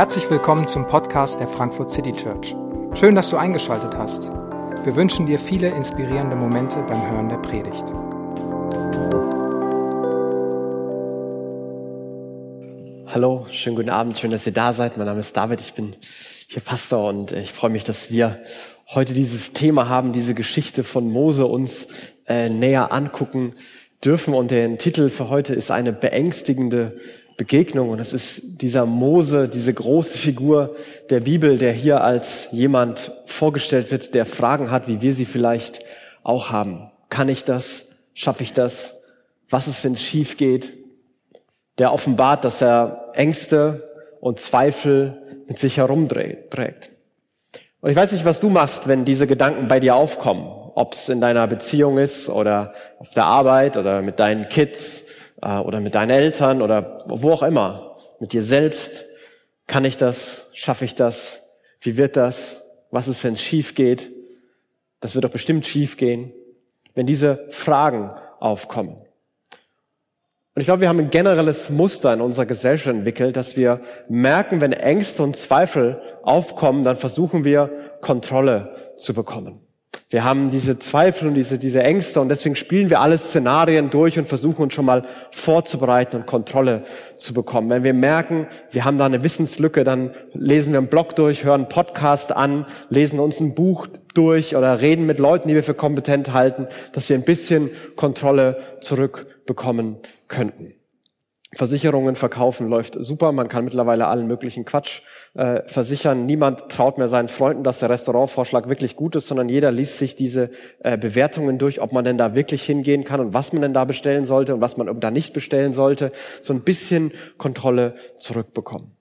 Herzlich willkommen zum Podcast der Frankfurt City Church. Schön, dass du eingeschaltet hast. Wir wünschen dir viele inspirierende Momente beim Hören der Predigt. Hallo, schönen guten Abend, schön, dass ihr da seid. Mein Name ist David, ich bin hier Pastor und ich freue mich, dass wir heute dieses Thema haben, diese Geschichte von Mose uns äh, näher angucken dürfen. Und der Titel für heute ist eine beängstigende Begegnung. Und es ist dieser Mose, diese große Figur der Bibel, der hier als jemand vorgestellt wird, der Fragen hat, wie wir sie vielleicht auch haben. Kann ich das? Schaffe ich das? Was ist, wenn es schief geht? Der offenbart, dass er Ängste und Zweifel mit sich herumträgt. Und ich weiß nicht, was du machst, wenn diese Gedanken bei dir aufkommen. Ob es in deiner Beziehung ist oder auf der Arbeit oder mit deinen Kids äh, oder mit deinen Eltern oder wo auch immer, mit dir selbst. Kann ich das? Schaffe ich das? Wie wird das? Was ist, wenn es schief geht? Das wird doch bestimmt schief gehen, wenn diese Fragen aufkommen. Und ich glaube, wir haben ein generelles Muster in unserer Gesellschaft entwickelt, dass wir merken, wenn Ängste und Zweifel aufkommen, dann versuchen wir Kontrolle zu bekommen. Wir haben diese Zweifel und diese, diese Ängste und deswegen spielen wir alle Szenarien durch und versuchen uns schon mal vorzubereiten und Kontrolle zu bekommen. Wenn wir merken, wir haben da eine Wissenslücke, dann lesen wir einen Blog durch, hören einen Podcast an, lesen uns ein Buch durch oder reden mit Leuten, die wir für kompetent halten, dass wir ein bisschen Kontrolle zurückbekommen könnten. Versicherungen verkaufen läuft super. Man kann mittlerweile allen möglichen Quatsch äh, versichern. Niemand traut mehr seinen Freunden, dass der Restaurantvorschlag wirklich gut ist, sondern jeder liest sich diese äh, Bewertungen durch, ob man denn da wirklich hingehen kann und was man denn da bestellen sollte und was man da nicht bestellen sollte. So ein bisschen Kontrolle zurückbekommen.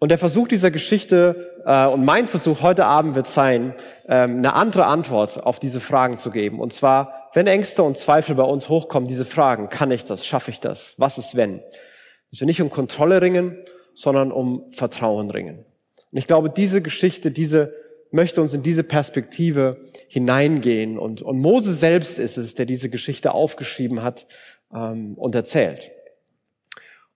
Und der Versuch dieser Geschichte äh, und mein Versuch heute Abend wird sein, ähm, eine andere Antwort auf diese Fragen zu geben. Und zwar wenn Ängste und Zweifel bei uns hochkommen, diese Fragen, kann ich das, schaffe ich das, was ist wenn? Dass wir nicht um Kontrolle ringen, sondern um Vertrauen ringen. Und ich glaube, diese Geschichte, diese möchte uns in diese Perspektive hineingehen. Und, und Mose selbst ist es, der diese Geschichte aufgeschrieben hat ähm, und erzählt.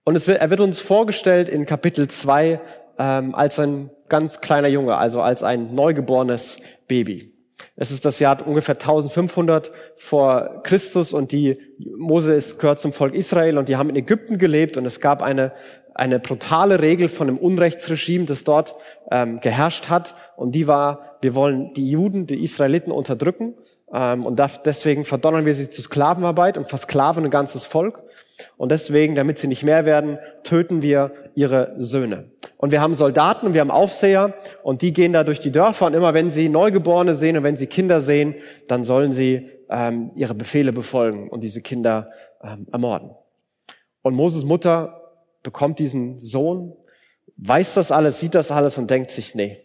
Und es wird, er wird uns vorgestellt in Kapitel 2 ähm, als ein ganz kleiner Junge, also als ein neugeborenes Baby. Es ist das Jahr ungefähr 1500 vor Christus und die Mose ist, gehört zum Volk Israel und die haben in Ägypten gelebt und es gab eine, eine brutale Regel von einem Unrechtsregime, das dort ähm, geherrscht hat und die war, wir wollen die Juden, die Israeliten unterdrücken ähm, und deswegen verdonnern wir sie zu Sklavenarbeit und versklaven ein ganzes Volk. Und deswegen, damit sie nicht mehr werden, töten wir ihre Söhne. Und wir haben Soldaten und wir haben Aufseher und die gehen da durch die Dörfer und immer wenn sie Neugeborene sehen und wenn sie Kinder sehen, dann sollen sie ähm, ihre Befehle befolgen und diese Kinder ähm, ermorden. Und Moses Mutter bekommt diesen Sohn, weiß das alles, sieht das alles und denkt sich, nee,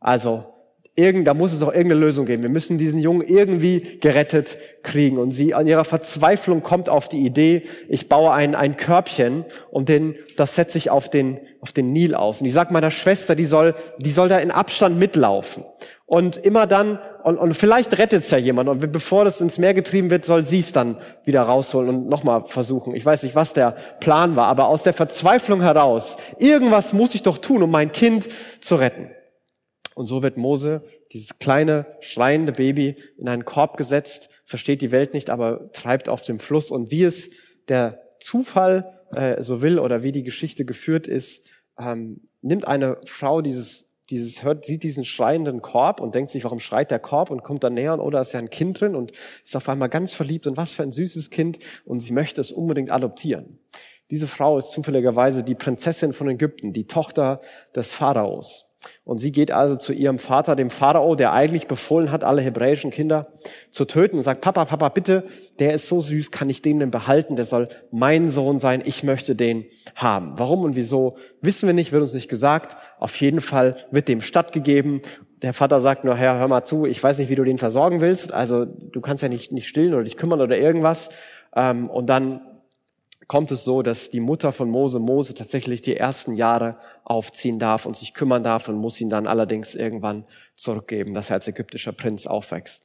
also irgend, da muss es auch irgendeine Lösung geben. Wir müssen diesen Jungen irgendwie gerettet kriegen. Und sie an ihrer Verzweiflung kommt auf die Idee, ich baue ein, ein Körbchen und den, das setze ich auf den, auf den Nil aus. Und ich sage meiner Schwester, die soll, die soll da in Abstand mitlaufen. Und immer dann, und, und vielleicht rettet es ja jemand. Und bevor das ins Meer getrieben wird, soll sie es dann wieder rausholen und nochmal versuchen. Ich weiß nicht, was der Plan war, aber aus der Verzweiflung heraus, irgendwas muss ich doch tun, um mein Kind zu retten. Und so wird Mose, dieses kleine, schreiende Baby, in einen Korb gesetzt, versteht die Welt nicht, aber treibt auf dem Fluss. Und wie es der Zufall äh, so will oder wie die Geschichte geführt ist, ähm, nimmt eine Frau dieses, dieses, hört, sieht diesen schreienden Korb und denkt sich, warum schreit der Korb und kommt dann näher und oder ist ja ein Kind drin und ist auf einmal ganz verliebt und was für ein süßes Kind und sie möchte es unbedingt adoptieren. Diese Frau ist zufälligerweise die Prinzessin von Ägypten, die Tochter des Pharaos. Und sie geht also zu ihrem Vater, dem Pharao, der eigentlich befohlen hat, alle hebräischen Kinder zu töten und sagt, Papa, Papa, bitte, der ist so süß, kann ich den denn behalten? Der soll mein Sohn sein, ich möchte den haben. Warum und wieso, wissen wir nicht, wird uns nicht gesagt. Auf jeden Fall wird dem stattgegeben. Der Vater sagt nur, Herr, hör mal zu, ich weiß nicht, wie du den versorgen willst. Also du kannst ja nicht, nicht stillen oder dich kümmern oder irgendwas. Ähm, und dann kommt es so, dass die Mutter von Mose, Mose tatsächlich die ersten Jahre aufziehen darf und sich kümmern darf und muss ihn dann allerdings irgendwann zurückgeben, dass er als ägyptischer Prinz aufwächst.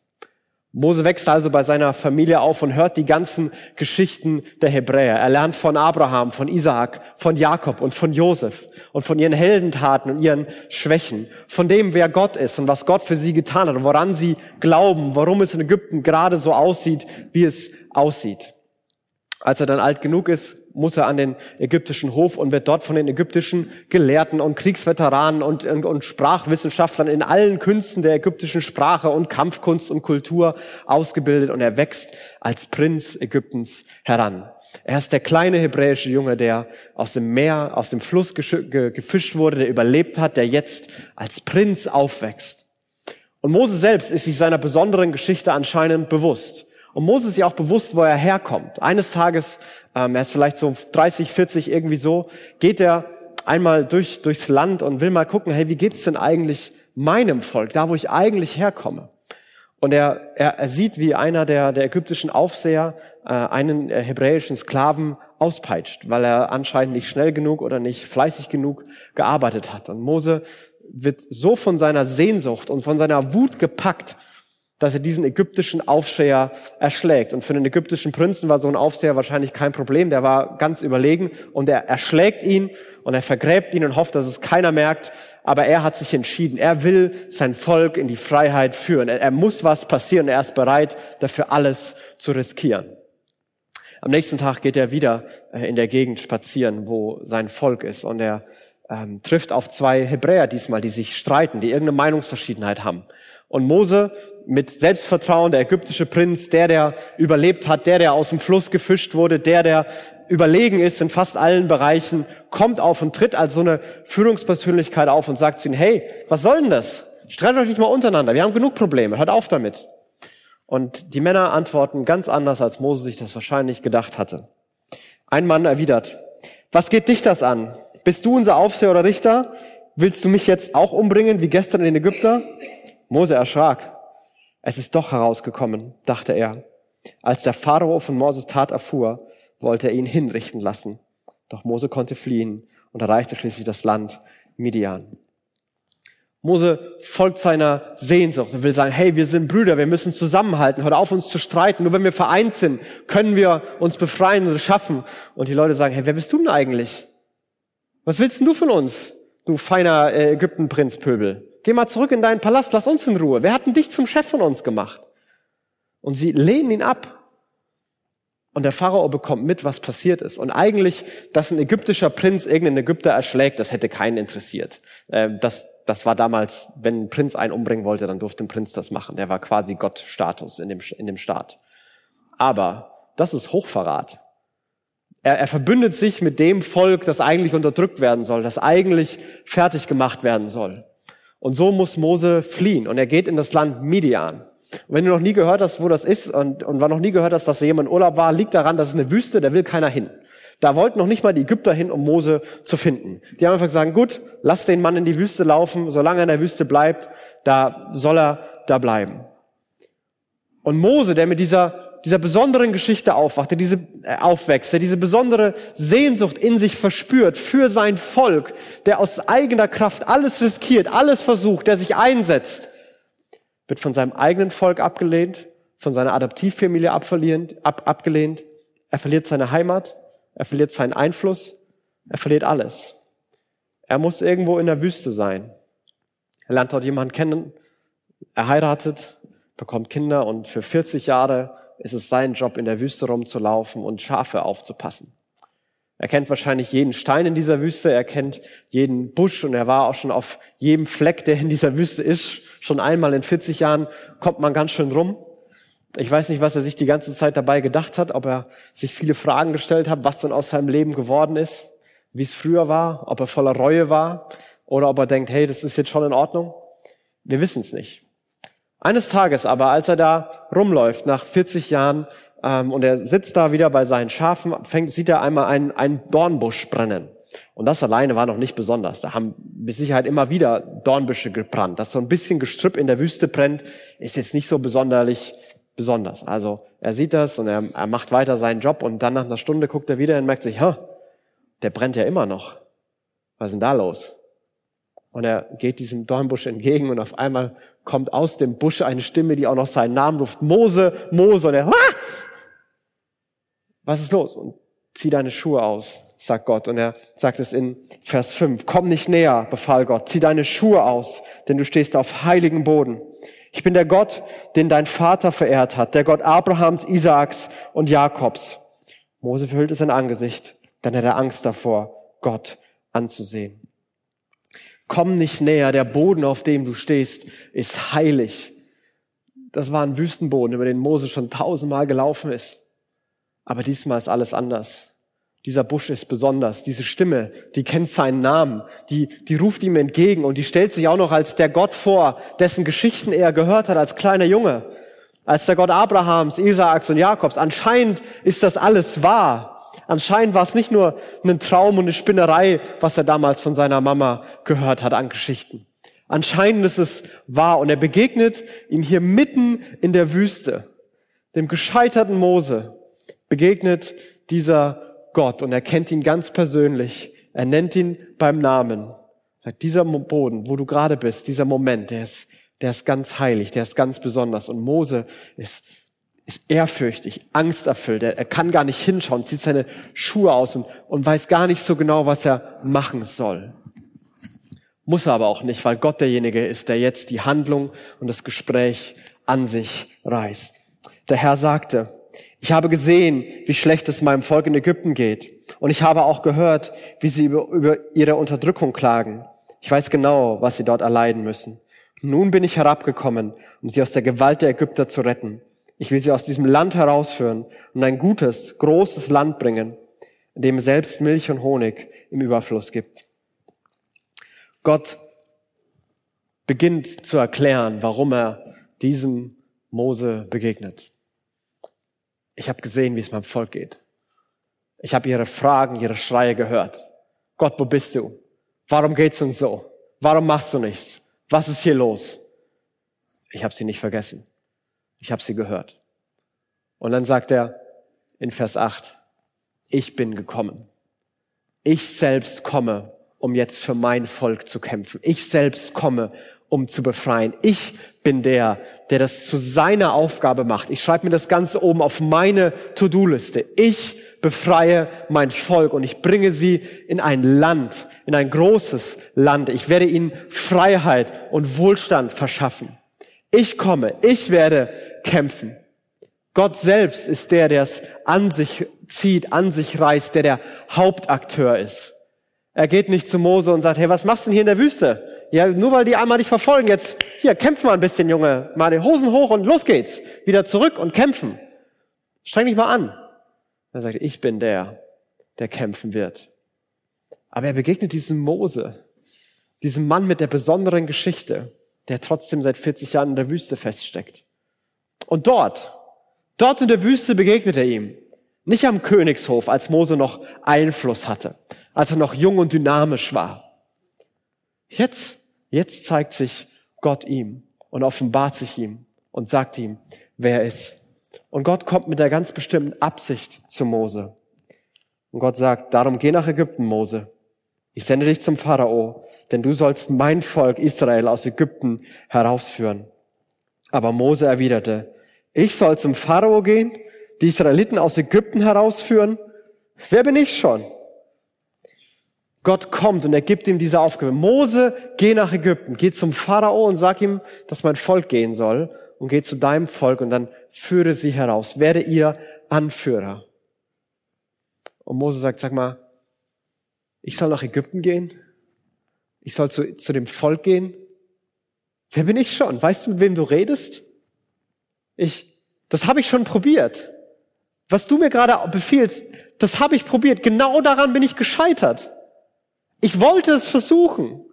Mose wächst also bei seiner Familie auf und hört die ganzen Geschichten der Hebräer. Er lernt von Abraham, von Isaak, von Jakob und von Josef und von ihren Heldentaten und ihren Schwächen, von dem, wer Gott ist und was Gott für sie getan hat und woran sie glauben, warum es in Ägypten gerade so aussieht, wie es aussieht. Als er dann alt genug ist, muss er an den ägyptischen Hof und wird dort von den ägyptischen Gelehrten und Kriegsveteranen und, und, und, Sprachwissenschaftlern in allen Künsten der ägyptischen Sprache und Kampfkunst und Kultur ausgebildet und er wächst als Prinz Ägyptens heran. Er ist der kleine hebräische Junge, der aus dem Meer, aus dem Fluss gefischt wurde, der überlebt hat, der jetzt als Prinz aufwächst. Und Mose selbst ist sich seiner besonderen Geschichte anscheinend bewusst. Und Mose ist ja auch bewusst, wo er herkommt. Eines Tages, ähm, er ist vielleicht so 30, 40 irgendwie so, geht er einmal durch, durchs Land und will mal gucken, hey, wie geht's denn eigentlich meinem Volk, da wo ich eigentlich herkomme? Und er, er, er sieht, wie einer der, der ägyptischen Aufseher äh, einen äh, hebräischen Sklaven auspeitscht, weil er anscheinend nicht schnell genug oder nicht fleißig genug gearbeitet hat. Und Mose wird so von seiner Sehnsucht und von seiner Wut gepackt, dass er diesen ägyptischen Aufseher erschlägt. Und für den ägyptischen Prinzen war so ein Aufseher wahrscheinlich kein Problem. Der war ganz überlegen und er erschlägt ihn und er vergräbt ihn und hofft, dass es keiner merkt. Aber er hat sich entschieden. Er will sein Volk in die Freiheit führen. Er, er muss was passieren. Er ist bereit, dafür alles zu riskieren. Am nächsten Tag geht er wieder äh, in der Gegend spazieren, wo sein Volk ist. Und er ähm, trifft auf zwei Hebräer diesmal, die sich streiten, die irgendeine Meinungsverschiedenheit haben. Und Mose mit Selbstvertrauen, der ägyptische Prinz, der, der überlebt hat, der, der aus dem Fluss gefischt wurde, der, der überlegen ist in fast allen Bereichen, kommt auf und tritt als so eine Führungspersönlichkeit auf und sagt zu ihnen, hey, was soll denn das? Streitet euch nicht mal untereinander, wir haben genug Probleme, hört auf damit. Und die Männer antworten ganz anders, als Mose sich das wahrscheinlich gedacht hatte. Ein Mann erwidert, was geht dich das an? Bist du unser Aufseher oder Richter? Willst du mich jetzt auch umbringen, wie gestern in Ägypter? Mose erschrak. Es ist doch herausgekommen, dachte er. Als der Pharao von Moses Tat erfuhr, wollte er ihn hinrichten lassen. Doch Mose konnte fliehen und erreichte schließlich das Land Midian. Mose folgt seiner Sehnsucht und will sagen, hey, wir sind Brüder, wir müssen zusammenhalten, hört auf uns zu streiten. Nur wenn wir vereint sind, können wir uns befreien und schaffen. Und die Leute sagen, hey, wer bist du denn eigentlich? Was willst denn du von uns, du feiner äh, Ägyptenprinzpöbel? Geh mal zurück in deinen Palast, lass uns in Ruhe. Wer hat denn dich zum Chef von uns gemacht? Und sie lehnen ihn ab. Und der Pharao bekommt mit, was passiert ist. Und eigentlich, dass ein ägyptischer Prinz irgendeinen Ägypter erschlägt, das hätte keinen interessiert. Ähm, das, das war damals, wenn ein Prinz einen umbringen wollte, dann durfte ein Prinz das machen. Der war quasi Gottstatus in dem, in dem Staat. Aber das ist Hochverrat. Er, er verbündet sich mit dem Volk, das eigentlich unterdrückt werden soll, das eigentlich fertig gemacht werden soll. Und so muss Mose fliehen und er geht in das Land Midian. Und wenn du noch nie gehört hast, wo das ist und, und noch nie gehört hast, dass da jemand in Urlaub war, liegt daran, dass es eine Wüste, da will keiner hin. Da wollten noch nicht mal die Ägypter hin, um Mose zu finden. Die haben einfach gesagt, gut, lass den Mann in die Wüste laufen, solange er in der Wüste bleibt, da soll er da bleiben. Und Mose, der mit dieser dieser besonderen Geschichte aufwacht, der diese äh, aufwächst, der diese besondere Sehnsucht in sich verspürt für sein Volk, der aus eigener Kraft alles riskiert, alles versucht, der sich einsetzt, wird von seinem eigenen Volk abgelehnt, von seiner Adoptivfamilie ab, abgelehnt. Er verliert seine Heimat, er verliert seinen Einfluss, er verliert alles. Er muss irgendwo in der Wüste sein. Er lernt dort jemanden kennen, er heiratet, bekommt Kinder und für 40 Jahre ist es sein Job, in der Wüste rumzulaufen und Schafe aufzupassen. Er kennt wahrscheinlich jeden Stein in dieser Wüste, er kennt jeden Busch und er war auch schon auf jedem Fleck, der in dieser Wüste ist. Schon einmal in 40 Jahren kommt man ganz schön rum. Ich weiß nicht, was er sich die ganze Zeit dabei gedacht hat, ob er sich viele Fragen gestellt hat, was dann aus seinem Leben geworden ist, wie es früher war, ob er voller Reue war oder ob er denkt, hey, das ist jetzt schon in Ordnung. Wir wissen es nicht. Eines Tages aber, als er da rumläuft, nach 40 Jahren, ähm, und er sitzt da wieder bei seinen Schafen, fängt, sieht er einmal einen, einen Dornbusch brennen. Und das alleine war noch nicht besonders. Da haben mit Sicherheit immer wieder Dornbüsche gebrannt. Dass so ein bisschen Gestrüpp in der Wüste brennt, ist jetzt nicht so besonderlich besonders. Also er sieht das und er, er macht weiter seinen Job und dann nach einer Stunde guckt er wieder und merkt sich, ha, der brennt ja immer noch. Was ist denn da los? Und er geht diesem Dornbusch entgegen und auf einmal kommt aus dem Busch eine Stimme, die auch noch seinen Namen ruft. Mose, Mose. Und er, ah! was ist los? Und zieh deine Schuhe aus, sagt Gott. Und er sagt es in Vers 5. Komm nicht näher, befahl Gott. Zieh deine Schuhe aus, denn du stehst auf heiligem Boden. Ich bin der Gott, den dein Vater verehrt hat, der Gott Abrahams, Isaaks und Jakobs. Mose verhüllte sein Angesicht, dann hat er Angst davor, Gott anzusehen. Komm nicht näher, der Boden, auf dem du stehst, ist heilig. Das war ein Wüstenboden, über den Mose schon tausendmal gelaufen ist. Aber diesmal ist alles anders. Dieser Busch ist besonders. Diese Stimme, die kennt seinen Namen, die, die ruft ihm entgegen und die stellt sich auch noch als der Gott vor, dessen Geschichten er gehört hat als kleiner Junge. Als der Gott Abrahams, Isaaks und Jakobs. Anscheinend ist das alles wahr. Anscheinend war es nicht nur ein Traum und eine Spinnerei, was er damals von seiner Mama gehört hat an Geschichten. Anscheinend ist es wahr und er begegnet ihm hier mitten in der Wüste, dem gescheiterten Mose, begegnet dieser Gott und er kennt ihn ganz persönlich. Er nennt ihn beim Namen. Sagt, dieser Boden, wo du gerade bist, dieser Moment, der ist, der ist ganz heilig, der ist ganz besonders. Und Mose ist, ist ehrfürchtig, angsterfüllt. Er, kann gar nicht hinschauen, zieht seine Schuhe aus und, und weiß gar nicht so genau, was er machen soll. Muss er aber auch nicht, weil Gott derjenige ist, der jetzt die Handlung und das Gespräch an sich reißt. Der Herr sagte, ich habe gesehen, wie schlecht es meinem Volk in Ägypten geht. Und ich habe auch gehört, wie sie über, über ihre Unterdrückung klagen. Ich weiß genau, was sie dort erleiden müssen. Nun bin ich herabgekommen, um sie aus der Gewalt der Ägypter zu retten. Ich will sie aus diesem Land herausführen und ein gutes, großes Land bringen, in dem selbst Milch und Honig im Überfluss gibt. Gott beginnt zu erklären, warum er diesem Mose begegnet. Ich habe gesehen, wie es meinem Volk geht. Ich habe ihre Fragen, ihre Schreie gehört. Gott, wo bist du? Warum geht's uns so? Warum machst du nichts? Was ist hier los? Ich habe sie nicht vergessen. Ich habe sie gehört. Und dann sagt er in Vers 8, ich bin gekommen. Ich selbst komme, um jetzt für mein Volk zu kämpfen. Ich selbst komme, um zu befreien. Ich bin der, der das zu seiner Aufgabe macht. Ich schreibe mir das Ganze oben auf meine To-Do-Liste. Ich befreie mein Volk und ich bringe sie in ein Land, in ein großes Land. Ich werde ihnen Freiheit und Wohlstand verschaffen. Ich komme, ich werde kämpfen. Gott selbst ist der, der es an sich zieht, an sich reißt, der der Hauptakteur ist. Er geht nicht zu Mose und sagt, hey, was machst du denn hier in der Wüste? Ja, nur weil die einmal dich verfolgen, jetzt, hier, kämpfen wir ein bisschen, Junge. Mal die Hosen hoch und los geht's. Wieder zurück und kämpfen. Streng dich mal an. Er sagt, ich bin der, der kämpfen wird. Aber er begegnet diesem Mose, diesem Mann mit der besonderen Geschichte, der trotzdem seit 40 Jahren in der Wüste feststeckt. Und dort, dort in der Wüste begegnet er ihm. Nicht am Königshof, als Mose noch Einfluss hatte, als er noch jung und dynamisch war. Jetzt Jetzt zeigt sich Gott ihm und offenbart sich ihm und sagt ihm, wer er ist. Und Gott kommt mit der ganz bestimmten Absicht zu Mose. Und Gott sagt, darum geh nach Ägypten, Mose. Ich sende dich zum Pharao, denn du sollst mein Volk Israel aus Ägypten herausführen. Aber Mose erwiderte, ich soll zum Pharao gehen, die Israeliten aus Ägypten herausführen? Wer bin ich schon? Gott kommt und er gibt ihm diese Aufgabe. Mose, geh nach Ägypten, geh zum Pharao und sag ihm, dass mein Volk gehen soll und geh zu deinem Volk und dann führe sie heraus. Werde ihr Anführer. Und Mose sagt, sag mal, ich soll nach Ägypten gehen? Ich soll zu, zu dem Volk gehen? Wer bin ich schon? Weißt du, mit wem du redest? Ich, das habe ich schon probiert. Was du mir gerade befiehlst, das habe ich probiert. Genau daran bin ich gescheitert. Ich wollte es versuchen.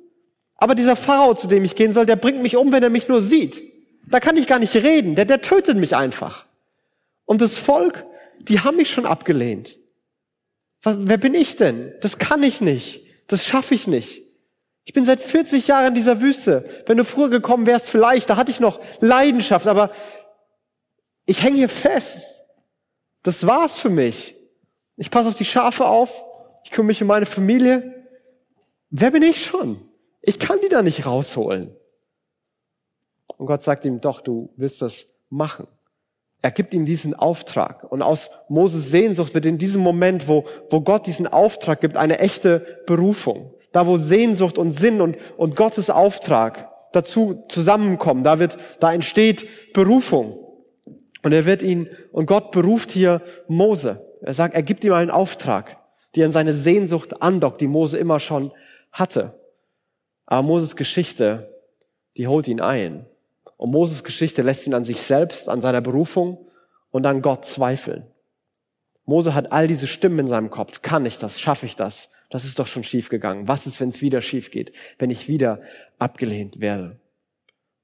Aber dieser Pharao, zu dem ich gehen soll, der bringt mich um, wenn er mich nur sieht. Da kann ich gar nicht reden. Der, der tötet mich einfach. Und das Volk, die haben mich schon abgelehnt. Was, wer bin ich denn? Das kann ich nicht. Das schaffe ich nicht. Ich bin seit 40 Jahren in dieser Wüste. Wenn du früher gekommen wärst, vielleicht, da hatte ich noch Leidenschaft, aber ich hänge hier fest. Das war's für mich. Ich passe auf die Schafe auf. Ich kümmere mich um meine Familie. Wer bin ich schon? Ich kann die da nicht rausholen. Und Gott sagt ihm, doch, du wirst das machen. Er gibt ihm diesen Auftrag. Und aus Moses Sehnsucht wird in diesem Moment, wo, wo Gott diesen Auftrag gibt, eine echte Berufung. Da, wo Sehnsucht und Sinn und, und Gottes Auftrag dazu zusammenkommen, da wird, da entsteht Berufung. Und er wird ihn, und Gott beruft hier Mose. Er sagt, er gibt ihm einen Auftrag, die an seine Sehnsucht andockt, die Mose immer schon hatte. Aber Moses Geschichte, die holt ihn ein. Und Moses Geschichte lässt ihn an sich selbst, an seiner Berufung und an Gott zweifeln. Mose hat all diese Stimmen in seinem Kopf. Kann ich das? Schaffe ich das? Das ist doch schon schief gegangen. Was ist, wenn es wieder schief geht? Wenn ich wieder abgelehnt werde?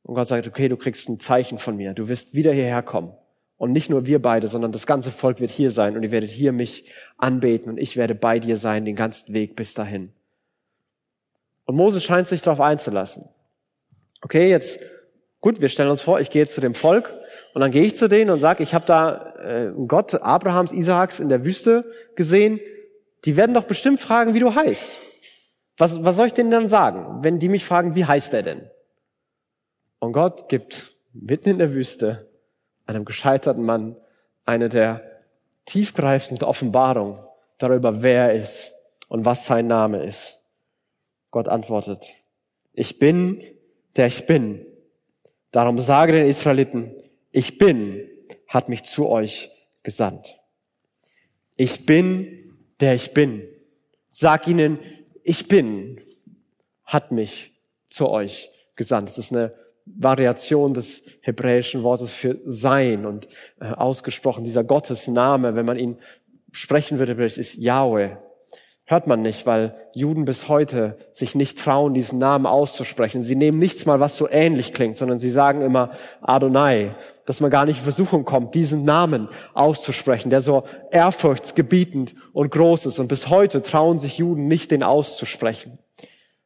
Und Gott sagt, okay, du kriegst ein Zeichen von mir. Du wirst wieder hierher kommen. Und nicht nur wir beide, sondern das ganze Volk wird hier sein und ihr werdet hier mich anbeten und ich werde bei dir sein den ganzen Weg bis dahin. Und Mose scheint sich darauf einzulassen. Okay, jetzt Gut, wir stellen uns vor, ich gehe jetzt zu dem Volk und dann gehe ich zu denen und sage, ich habe da äh, Gott Abrahams, Isaaks in der Wüste gesehen. Die werden doch bestimmt fragen, wie du heißt. Was, was soll ich denen dann sagen, wenn die mich fragen, wie heißt er denn? Und Gott gibt mitten in der Wüste einem gescheiterten Mann eine der tiefgreifendsten Offenbarungen darüber, wer er ist und was sein Name ist. Gott antwortet, ich bin, der ich bin. Darum sage den Israeliten, ich bin, hat mich zu euch gesandt. Ich bin, der ich bin. Sag ihnen, ich bin, hat mich zu euch gesandt. Das ist eine Variation des hebräischen Wortes für sein und äh, ausgesprochen dieser Gottesname, wenn man ihn sprechen würde, ist Yahweh hört man nicht, weil Juden bis heute sich nicht trauen, diesen Namen auszusprechen. Sie nehmen nichts mal, was so ähnlich klingt, sondern sie sagen immer Adonai, dass man gar nicht in Versuchung kommt, diesen Namen auszusprechen, der so ehrfurchtsgebietend und groß ist. Und bis heute trauen sich Juden nicht, den auszusprechen.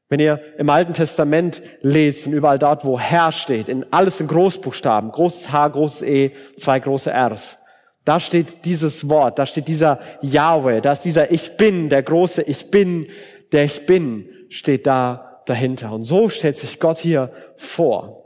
Wenn ihr im Alten Testament lest und überall dort, wo Herr steht, in alles in Großbuchstaben, großes H, großes E, zwei große Rs, da steht dieses Wort, da steht dieser Yahweh, da ist dieser Ich bin, der große Ich bin, der Ich bin, steht da dahinter. Und so stellt sich Gott hier vor.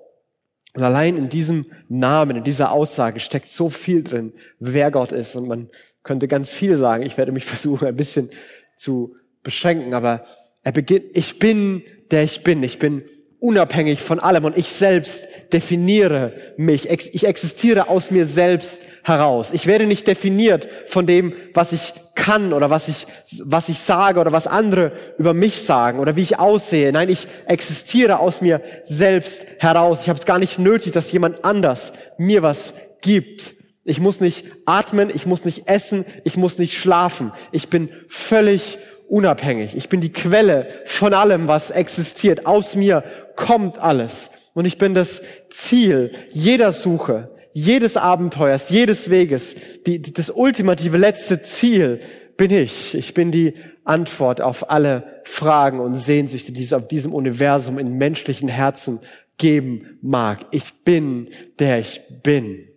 Und allein in diesem Namen, in dieser Aussage steckt so viel drin, wer Gott ist. Und man könnte ganz viel sagen. Ich werde mich versuchen, ein bisschen zu beschränken. Aber er beginnt, ich bin, der ich bin. Ich bin unabhängig von allem und ich selbst definiere mich. Ich existiere aus mir selbst heraus. Ich werde nicht definiert von dem, was ich kann oder was ich, was ich sage oder was andere über mich sagen oder wie ich aussehe. Nein, ich existiere aus mir selbst heraus. Ich habe es gar nicht nötig, dass jemand anders mir was gibt. Ich muss nicht atmen, ich muss nicht essen, ich muss nicht schlafen. Ich bin völlig unabhängig. Ich bin die Quelle von allem, was existiert. Aus mir kommt alles. Und ich bin das Ziel jeder Suche, jedes Abenteuers, jedes Weges. Die, das ultimative letzte Ziel bin ich. Ich bin die Antwort auf alle Fragen und Sehnsüchte, die es auf diesem Universum in menschlichen Herzen geben mag. Ich bin, der ich bin.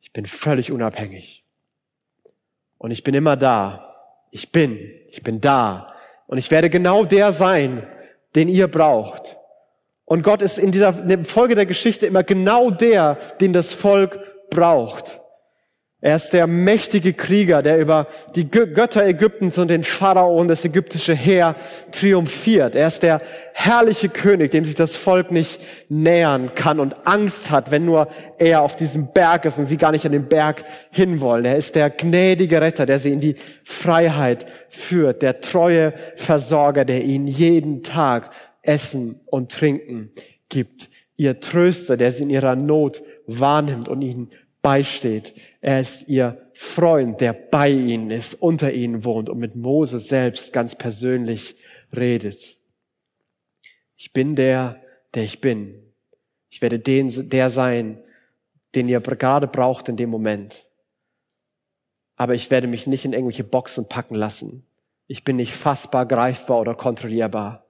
Ich bin völlig unabhängig. Und ich bin immer da. Ich bin, ich bin da. Und ich werde genau der sein, den ihr braucht. Und Gott ist in dieser in Folge der Geschichte immer genau der, den das Volk braucht. Er ist der mächtige Krieger, der über die Götter Ägyptens und den Pharao und das ägyptische Heer triumphiert. Er ist der herrliche König, dem sich das Volk nicht nähern kann und Angst hat, wenn nur er auf diesem Berg ist und sie gar nicht an den Berg hinwollen. Er ist der gnädige Retter, der sie in die Freiheit führt, der treue Versorger, der ihnen jeden Tag Essen und Trinken gibt. Ihr Tröster, der sie in ihrer Not wahrnimmt und ihnen beisteht. Er ist ihr Freund, der bei ihnen ist, unter ihnen wohnt und mit Mose selbst ganz persönlich redet. Ich bin der, der ich bin. Ich werde den, der sein, den ihr gerade braucht in dem Moment. Aber ich werde mich nicht in irgendwelche Boxen packen lassen. Ich bin nicht fassbar, greifbar oder kontrollierbar.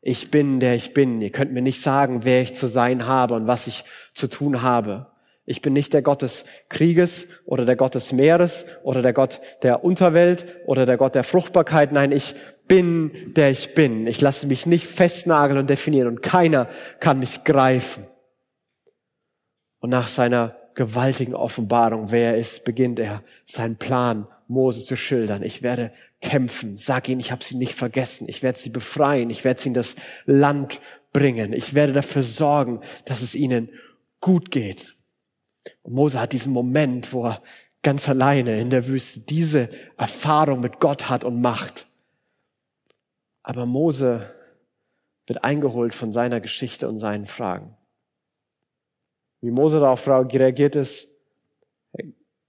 Ich bin, der ich bin. Ihr könnt mir nicht sagen, wer ich zu sein habe und was ich zu tun habe. Ich bin nicht der Gott des Krieges oder der Gott des Meeres oder der Gott der Unterwelt oder der Gott der Fruchtbarkeit. Nein, ich bin, der ich bin. Ich lasse mich nicht festnageln und definieren und keiner kann mich greifen. Und nach seiner gewaltigen Offenbarung, wer er ist, beginnt er seinen Plan, Mose zu schildern. Ich werde kämpfen. Sag ihnen, ich habe sie nicht vergessen. Ich werde sie befreien. Ich werde sie in das Land bringen. Ich werde dafür sorgen, dass es ihnen gut geht. Und Mose hat diesen Moment, wo er ganz alleine in der Wüste diese Erfahrung mit Gott hat und macht. Aber Mose wird eingeholt von seiner Geschichte und seinen Fragen. Wie Mose darauf reagiert ist,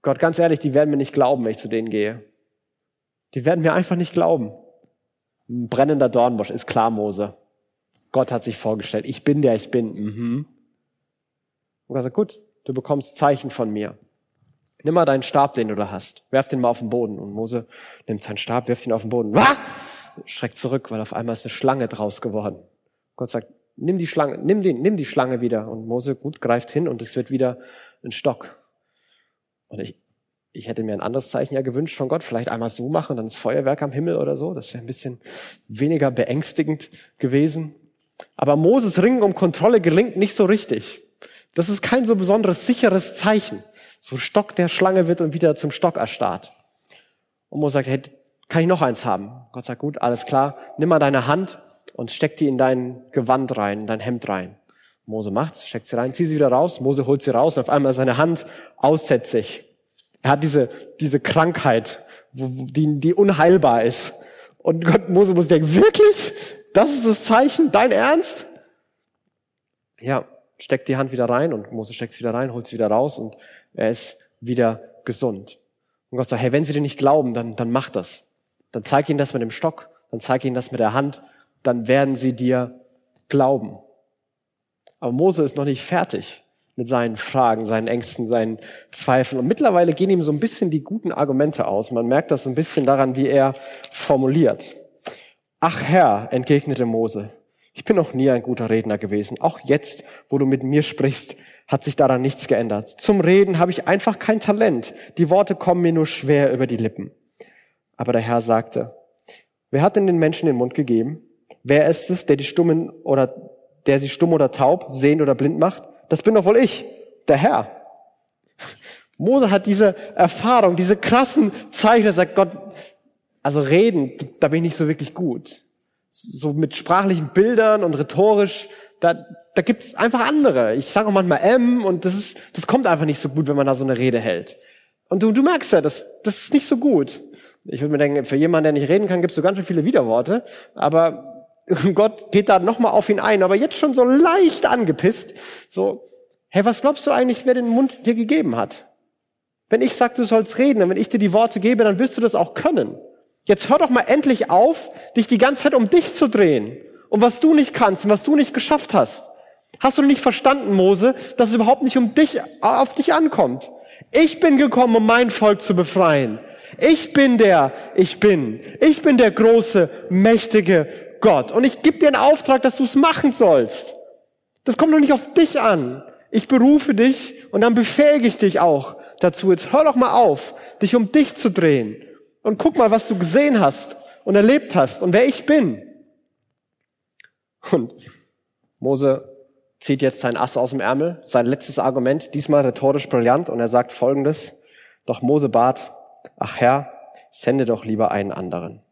Gott, ganz ehrlich, die werden mir nicht glauben, wenn ich zu denen gehe. Die werden mir einfach nicht glauben. Ein brennender Dornbusch ist klar, Mose. Gott hat sich vorgestellt, ich bin der ich bin. Mhm. Und Gott sagt, gut, du bekommst Zeichen von mir. Nimm mal deinen Stab, den du da hast. Werf den mal auf den Boden. Und Mose nimmt seinen Stab, wirft ihn auf den Boden. Wah! Schreckt zurück, weil auf einmal ist eine Schlange draus geworden. Gott sagt, nimm die Schlange, nimm, den, nimm die Schlange wieder. Und Mose gut greift hin und es wird wieder ein Stock. Und ich, ich hätte mir ein anderes Zeichen ja gewünscht von Gott, vielleicht einmal so machen, dann das Feuerwerk am Himmel oder so. Das wäre ein bisschen weniger beängstigend gewesen. Aber Moses Ringen um Kontrolle gelingt nicht so richtig. Das ist kein so besonderes sicheres Zeichen. So Stock der Schlange wird und wieder zum Stock erstarrt. Und Mose sagt, hey, kann ich noch eins haben? Gott sagt, gut, alles klar. Nimm mal deine Hand und steck die in dein Gewand rein, in dein Hemd rein. Mose macht's, steckt sie rein, zieht sie wieder raus. Mose holt sie raus und auf einmal seine Hand aussätzig. Er hat diese, diese Krankheit, die, die unheilbar ist. Und Gott, Mose muss denken, wirklich? Das ist das Zeichen? Dein Ernst? Ja, steckt die Hand wieder rein und Mose steckt sie wieder rein, holt sie wieder raus und er ist wieder gesund. Und Gott sagt, hey, wenn sie dir nicht glauben, dann, dann mach das. Dann zeig ihnen das mit dem Stock, dann zeig ihnen das mit der Hand, dann werden sie dir glauben. Aber Mose ist noch nicht fertig mit seinen Fragen, seinen Ängsten, seinen Zweifeln. Und mittlerweile gehen ihm so ein bisschen die guten Argumente aus. Man merkt das so ein bisschen daran, wie er formuliert. Ach Herr, entgegnete Mose, ich bin noch nie ein guter Redner gewesen. Auch jetzt, wo du mit mir sprichst, hat sich daran nichts geändert. Zum Reden habe ich einfach kein Talent. Die Worte kommen mir nur schwer über die Lippen. Aber der Herr sagte, wer hat denn den Menschen den Mund gegeben? Wer ist es, der die Stummen oder der sie stumm oder taub, sehend oder blind macht? Das bin doch wohl ich, der Herr. Mose hat diese Erfahrung, diese krassen Zeichen, er sagt Gott, also reden, da bin ich nicht so wirklich gut. So mit sprachlichen Bildern und rhetorisch, da, da gibt's einfach andere. Ich sage auch manchmal M und das ist, das kommt einfach nicht so gut, wenn man da so eine Rede hält. Und du, du merkst ja, das, das ist nicht so gut. Ich würde mir denken, für jemanden, der nicht reden kann, gibt's so ganz schön viele Widerworte. Aber Gott geht da nochmal auf ihn ein, aber jetzt schon so leicht angepisst. So, hey, was glaubst du eigentlich, wer den Mund dir gegeben hat? Wenn ich sag, du sollst reden, und wenn ich dir die Worte gebe, dann wirst du das auch können. Jetzt hör doch mal endlich auf, dich die ganze Zeit um dich zu drehen. Um was du nicht kannst und was du nicht geschafft hast. Hast du nicht verstanden, Mose, dass es überhaupt nicht um dich, auf dich ankommt? Ich bin gekommen, um mein Volk zu befreien. Ich bin der, ich bin. Ich bin der große, mächtige Gott. Und ich gebe dir einen Auftrag, dass du es machen sollst. Das kommt doch nicht auf dich an. Ich berufe dich und dann befähige ich dich auch dazu. Jetzt hör doch mal auf, dich um dich zu drehen. Und guck mal, was du gesehen hast und erlebt hast und wer ich bin. Und Mose zieht jetzt sein Ass aus dem Ärmel, sein letztes Argument, diesmal rhetorisch brillant, und er sagt folgendes. Doch Mose bat, ach Herr, sende doch lieber einen anderen.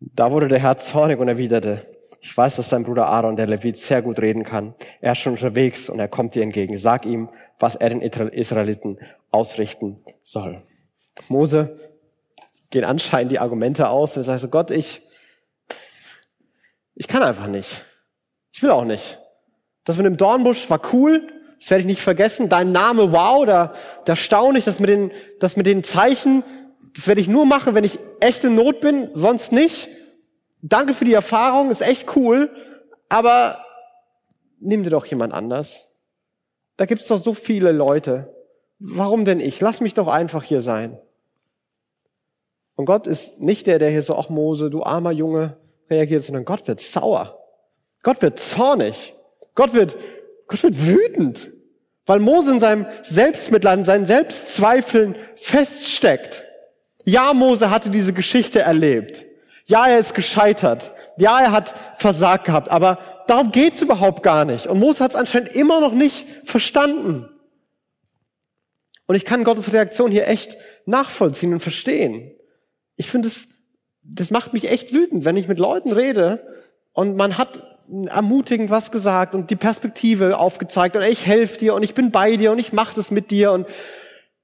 Da wurde der Herr zornig und erwiderte, ich weiß, dass dein Bruder Aaron, der Levit, sehr gut reden kann. Er ist schon unterwegs und er kommt dir entgegen. Sag ihm, was er den Israeliten ausrichten soll. Mose gehen anscheinend die Argumente aus und er sagt so, Gott, ich, ich kann einfach nicht. Ich will auch nicht. Das mit dem Dornbusch war cool. Das werde ich nicht vergessen. Dein Name, wow, da, da staune ich. Das mit den, das mit den Zeichen, das werde ich nur machen, wenn ich echt in Not bin, sonst nicht. Danke für die Erfahrung, ist echt cool, aber nimm dir doch jemand anders. Da gibt's doch so viele Leute. Warum denn ich? Lass mich doch einfach hier sein. Und Gott ist nicht der, der hier so, ach Mose, du armer Junge, reagiert, sondern Gott wird sauer. Gott wird zornig. Gott wird, Gott wird wütend. Weil Mose in seinem Selbstmitleid, in seinen Selbstzweifeln feststeckt. Ja, Mose hatte diese Geschichte erlebt. Ja, er ist gescheitert. Ja, er hat versagt gehabt. Aber darum geht's überhaupt gar nicht. Und Mose hat es anscheinend immer noch nicht verstanden. Und ich kann Gottes Reaktion hier echt nachvollziehen und verstehen. Ich finde es, das macht mich echt wütend, wenn ich mit Leuten rede und man hat ermutigend was gesagt und die Perspektive aufgezeigt und ich helfe dir und ich bin bei dir und ich mache das mit dir und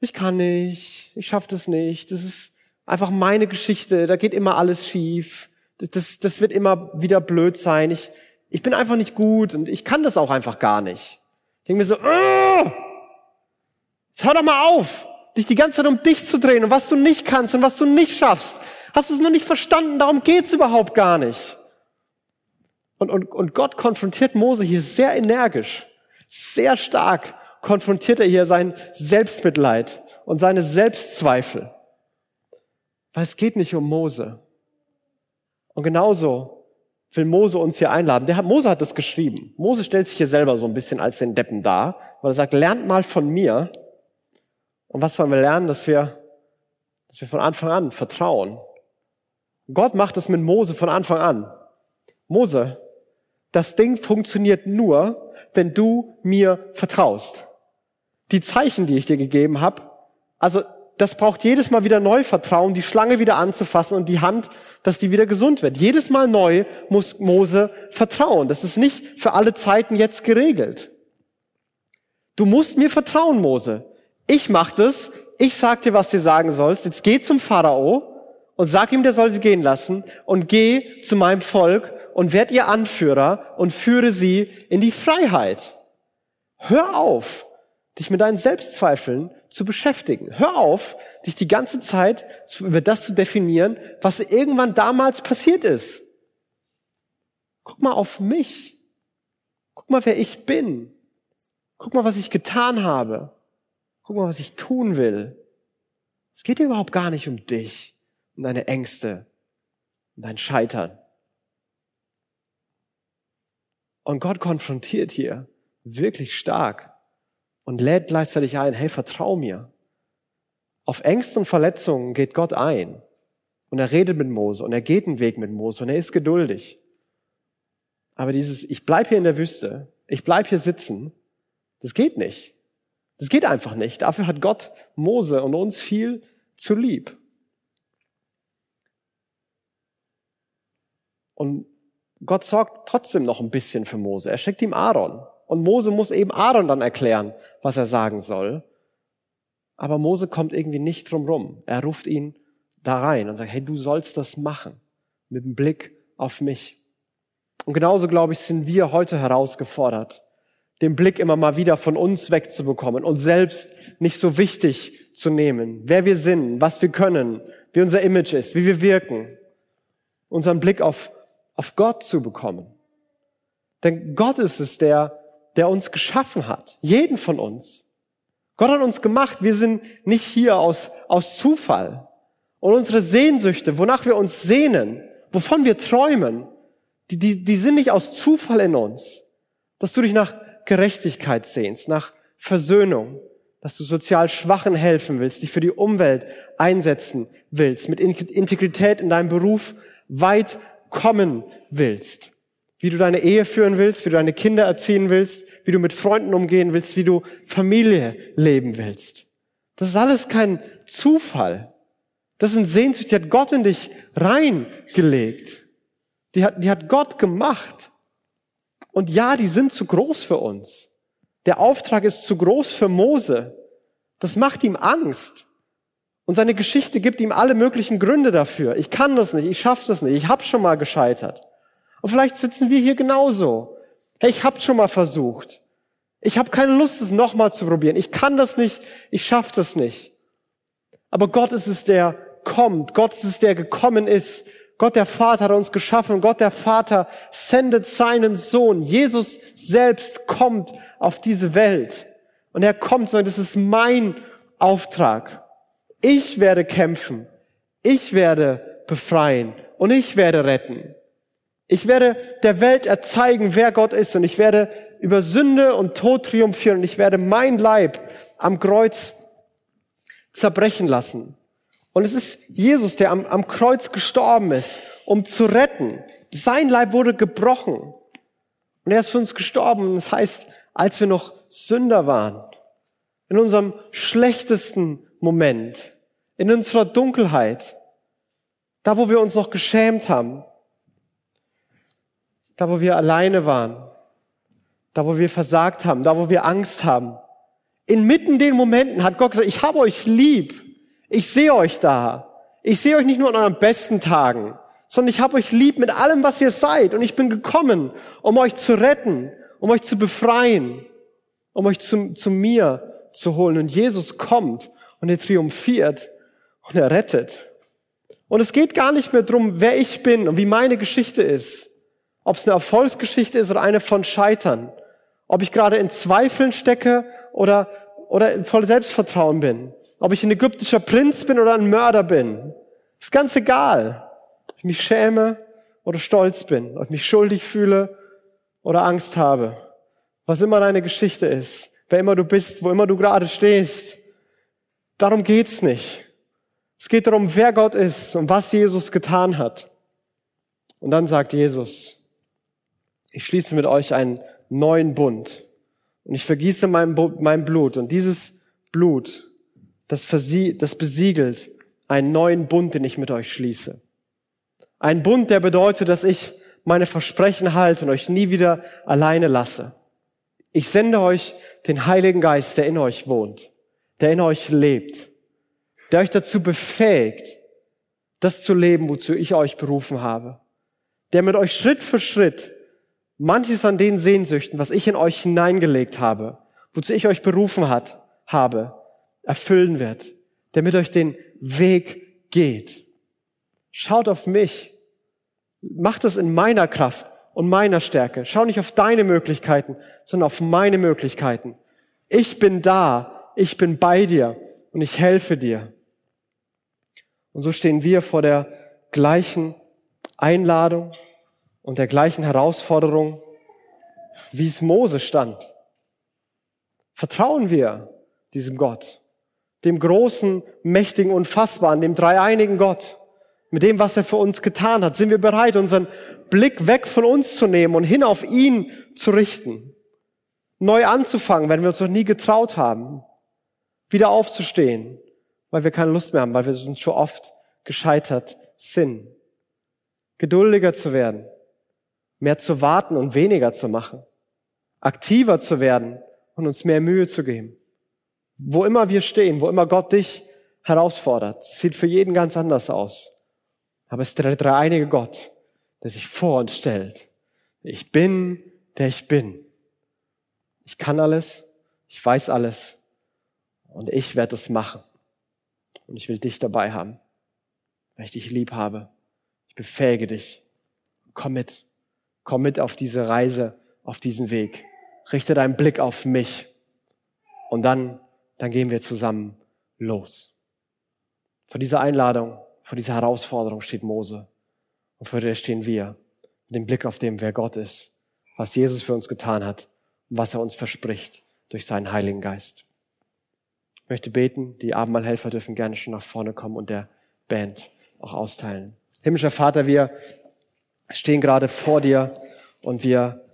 ich kann nicht, ich schaffe das nicht, das ist einfach meine Geschichte, da geht immer alles schief, das, das wird immer wieder blöd sein, ich, ich bin einfach nicht gut und ich kann das auch einfach gar nicht. Ich denke mir so, oh, jetzt hör doch mal auf, dich die ganze Zeit um dich zu drehen und was du nicht kannst und was du nicht schaffst. Hast du es noch nicht verstanden? Darum geht's überhaupt gar nicht. Und, und, und Gott konfrontiert Mose hier sehr energisch, sehr stark konfrontiert er hier sein Selbstmitleid und seine Selbstzweifel. Weil es geht nicht um Mose. Und genauso will Mose uns hier einladen. Der, Mose hat das geschrieben. Mose stellt sich hier selber so ein bisschen als den Deppen dar, weil er sagt, lernt mal von mir. Und was sollen wir lernen? Dass wir, dass wir von Anfang an vertrauen. Gott macht es mit Mose von Anfang an. Mose, das Ding funktioniert nur, wenn du mir vertraust. Die Zeichen, die ich dir gegeben habe, also das braucht jedes Mal wieder neu Vertrauen, die Schlange wieder anzufassen und die Hand, dass die wieder gesund wird. Jedes Mal neu muss Mose vertrauen. Das ist nicht für alle Zeiten jetzt geregelt. Du musst mir vertrauen, Mose. Ich mach das. Ich sag dir, was du sagen sollst. Jetzt geh zum Pharao und sag ihm, der soll sie gehen lassen und geh zu meinem Volk und werd ihr Anführer und führe sie in die Freiheit. Hör auf, dich mit deinen Selbstzweifeln zu beschäftigen. Hör auf, dich die ganze Zeit über das zu definieren, was irgendwann damals passiert ist. Guck mal auf mich. Guck mal, wer ich bin. Guck mal, was ich getan habe. Guck mal, was ich tun will. Es geht dir überhaupt gar nicht um dich, um deine Ängste, um dein Scheitern. Und Gott konfrontiert hier wirklich stark und lädt gleichzeitig ein, hey, vertrau mir. Auf Ängste und Verletzungen geht Gott ein. Und er redet mit Mose und er geht einen Weg mit Mose und er ist geduldig. Aber dieses, ich bleib hier in der Wüste, ich bleib hier sitzen, das geht nicht. Das geht einfach nicht. Dafür hat Gott Mose und uns viel zu lieb. Und Gott sorgt trotzdem noch ein bisschen für Mose. Er schickt ihm Aaron. Und Mose muss eben Aaron dann erklären, was er sagen soll. Aber Mose kommt irgendwie nicht drum rum. Er ruft ihn da rein und sagt, hey, du sollst das machen. Mit dem Blick auf mich. Und genauso, glaube ich, sind wir heute herausgefordert, den Blick immer mal wieder von uns wegzubekommen, uns selbst nicht so wichtig zu nehmen, wer wir sind, was wir können, wie unser Image ist, wie wir wirken. Unseren Blick auf auf Gott zu bekommen. Denn Gott ist es, der, der uns geschaffen hat. Jeden von uns. Gott hat uns gemacht. Wir sind nicht hier aus, aus Zufall. Und unsere Sehnsüchte, wonach wir uns sehnen, wovon wir träumen, die, die, die sind nicht aus Zufall in uns. Dass du dich nach Gerechtigkeit sehnst, nach Versöhnung, dass du sozial Schwachen helfen willst, dich für die Umwelt einsetzen willst, mit Integrität in deinem Beruf weit kommen willst. Wie du deine Ehe führen willst, wie du deine Kinder erziehen willst, wie du mit Freunden umgehen willst, wie du Familie leben willst. Das ist alles kein Zufall. Das sind Sehnsucht, die hat Gott in dich reingelegt. Die hat, die hat Gott gemacht. Und ja, die sind zu groß für uns. Der Auftrag ist zu groß für Mose. Das macht ihm Angst. Und seine Geschichte gibt ihm alle möglichen Gründe dafür. Ich kann das nicht, ich schaffe das nicht, ich habe schon mal gescheitert. Und vielleicht sitzen wir hier genauso. Hey, ich habe schon mal versucht. Ich habe keine Lust, es nochmal zu probieren. Ich kann das nicht, ich schaffe das nicht. Aber Gott ist es, der kommt. Gott ist es, der gekommen ist. Gott der Vater hat uns geschaffen. Gott der Vater sendet seinen Sohn. Jesus selbst kommt auf diese Welt. Und er kommt sagt, das ist mein Auftrag. Ich werde kämpfen. Ich werde befreien und ich werde retten. Ich werde der Welt erzeigen, wer Gott ist und ich werde über Sünde und Tod triumphieren und ich werde mein Leib am Kreuz zerbrechen lassen. Und es ist Jesus, der am, am Kreuz gestorben ist, um zu retten. Sein Leib wurde gebrochen. Und er ist für uns gestorben. Das heißt, als wir noch Sünder waren, in unserem schlechtesten Moment, in unserer Dunkelheit, da wo wir uns noch geschämt haben, da wo wir alleine waren, da wo wir versagt haben, da wo wir Angst haben. Inmitten den Momenten hat Gott gesagt, ich habe euch lieb, ich sehe euch da, ich sehe euch nicht nur an euren besten Tagen, sondern ich habe euch lieb mit allem, was ihr seid und ich bin gekommen, um euch zu retten, um euch zu befreien, um euch zu, zu mir zu holen. Und Jesus kommt und er triumphiert und er rettet. Und es geht gar nicht mehr drum, wer ich bin und wie meine Geschichte ist. Ob es eine Erfolgsgeschichte ist oder eine von Scheitern. Ob ich gerade in Zweifeln stecke oder, oder voll Selbstvertrauen bin. Ob ich ein ägyptischer Prinz bin oder ein Mörder bin. Ist ganz egal. Ob ich mich schäme oder stolz bin. Ob ich mich schuldig fühle oder Angst habe. Was immer deine Geschichte ist. Wer immer du bist, wo immer du gerade stehst. Darum geht's nicht. Es geht darum, wer Gott ist und was Jesus getan hat. Und dann sagt Jesus, ich schließe mit euch einen neuen Bund und ich vergieße mein, mein Blut und dieses Blut, das, das besiegelt einen neuen Bund, den ich mit euch schließe. Ein Bund, der bedeutet, dass ich meine Versprechen halte und euch nie wieder alleine lasse. Ich sende euch den Heiligen Geist, der in euch wohnt, der in euch lebt der euch dazu befähigt, das zu leben, wozu ich euch berufen habe. Der mit euch Schritt für Schritt manches an den Sehnsüchten, was ich in euch hineingelegt habe, wozu ich euch berufen hat, habe, erfüllen wird. Der mit euch den Weg geht. Schaut auf mich. Macht es in meiner Kraft und meiner Stärke. Schau nicht auf deine Möglichkeiten, sondern auf meine Möglichkeiten. Ich bin da. Ich bin bei dir und ich helfe dir. Und so stehen wir vor der gleichen Einladung und der gleichen Herausforderung, wie es Mose stand. Vertrauen wir diesem Gott, dem großen, mächtigen, unfassbaren, dem dreieinigen Gott, mit dem, was er für uns getan hat? Sind wir bereit, unseren Blick weg von uns zu nehmen und hin auf ihn zu richten? Neu anzufangen, wenn wir uns noch nie getraut haben? Wieder aufzustehen weil wir keine Lust mehr haben, weil wir uns schon oft gescheitert sind. Geduldiger zu werden, mehr zu warten und weniger zu machen, aktiver zu werden und uns mehr Mühe zu geben. Wo immer wir stehen, wo immer Gott dich herausfordert, sieht für jeden ganz anders aus. Aber es ist der dreieinige Gott, der sich vor uns stellt. Ich bin, der ich bin. Ich kann alles, ich weiß alles und ich werde es machen. Und ich will dich dabei haben, weil ich dich lieb habe. Ich befähige dich. Komm mit. Komm mit auf diese Reise, auf diesen Weg. Richte deinen Blick auf mich. Und dann, dann gehen wir zusammen los. Vor dieser Einladung, vor dieser Herausforderung steht Mose. Und vor der stehen wir. Mit dem Blick auf dem, wer Gott ist, was Jesus für uns getan hat und was er uns verspricht durch seinen Heiligen Geist. Ich möchte beten. Die Abendmahlhelfer dürfen gerne schon nach vorne kommen und der Band auch austeilen. Himmlischer Vater, wir stehen gerade vor dir und wir,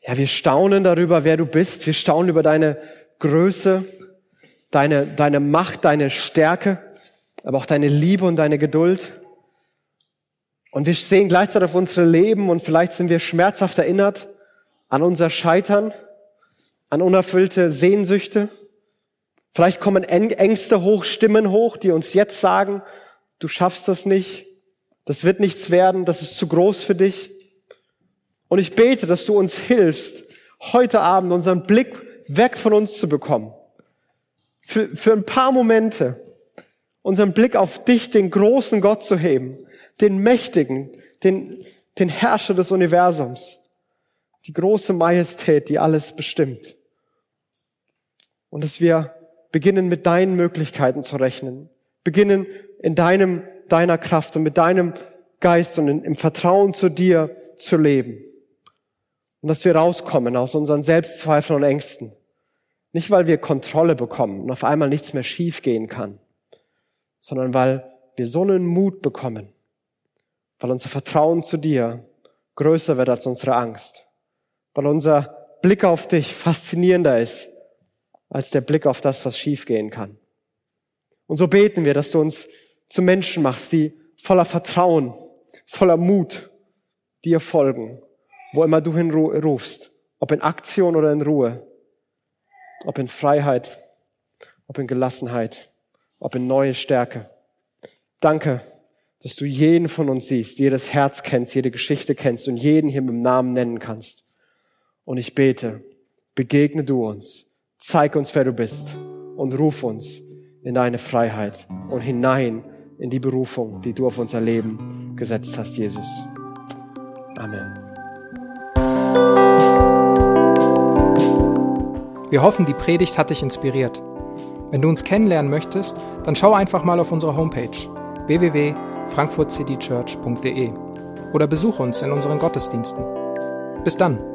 ja, wir staunen darüber, wer du bist. Wir staunen über deine Größe, deine, deine Macht, deine Stärke, aber auch deine Liebe und deine Geduld. Und wir sehen gleichzeitig auf unsere Leben und vielleicht sind wir schmerzhaft erinnert an unser Scheitern, an unerfüllte Sehnsüchte, Vielleicht kommen Ängste hoch, Stimmen hoch, die uns jetzt sagen, du schaffst das nicht, das wird nichts werden, das ist zu groß für dich. Und ich bete, dass du uns hilfst, heute Abend unseren Blick weg von uns zu bekommen. Für, für ein paar Momente unseren Blick auf dich, den großen Gott zu heben, den Mächtigen, den, den Herrscher des Universums, die große Majestät, die alles bestimmt. Und dass wir beginnen mit deinen Möglichkeiten zu rechnen, beginnen in deinem, deiner Kraft und mit deinem Geist und in, im Vertrauen zu dir zu leben. Und dass wir rauskommen aus unseren Selbstzweifeln und Ängsten. Nicht, weil wir Kontrolle bekommen und auf einmal nichts mehr schief gehen kann, sondern weil wir so einen Mut bekommen, weil unser Vertrauen zu dir größer wird als unsere Angst, weil unser Blick auf dich faszinierender ist als der Blick auf das, was schiefgehen kann. Und so beten wir, dass du uns zu Menschen machst, die voller Vertrauen, voller Mut dir folgen, wo immer du hinrufst, ob in Aktion oder in Ruhe, ob in Freiheit, ob in Gelassenheit, ob in neue Stärke. Danke, dass du jeden von uns siehst, jedes Herz kennst, jede Geschichte kennst und jeden hier mit dem Namen nennen kannst. Und ich bete, begegne du uns, zeig uns, wer du bist und ruf uns in deine Freiheit und hinein in die Berufung, die du auf unser Leben gesetzt hast, Jesus. Amen. Wir hoffen, die Predigt hat dich inspiriert. Wenn du uns kennenlernen möchtest, dann schau einfach mal auf unsere Homepage www.frankfurtcitychurch.de oder besuche uns in unseren Gottesdiensten. Bis dann!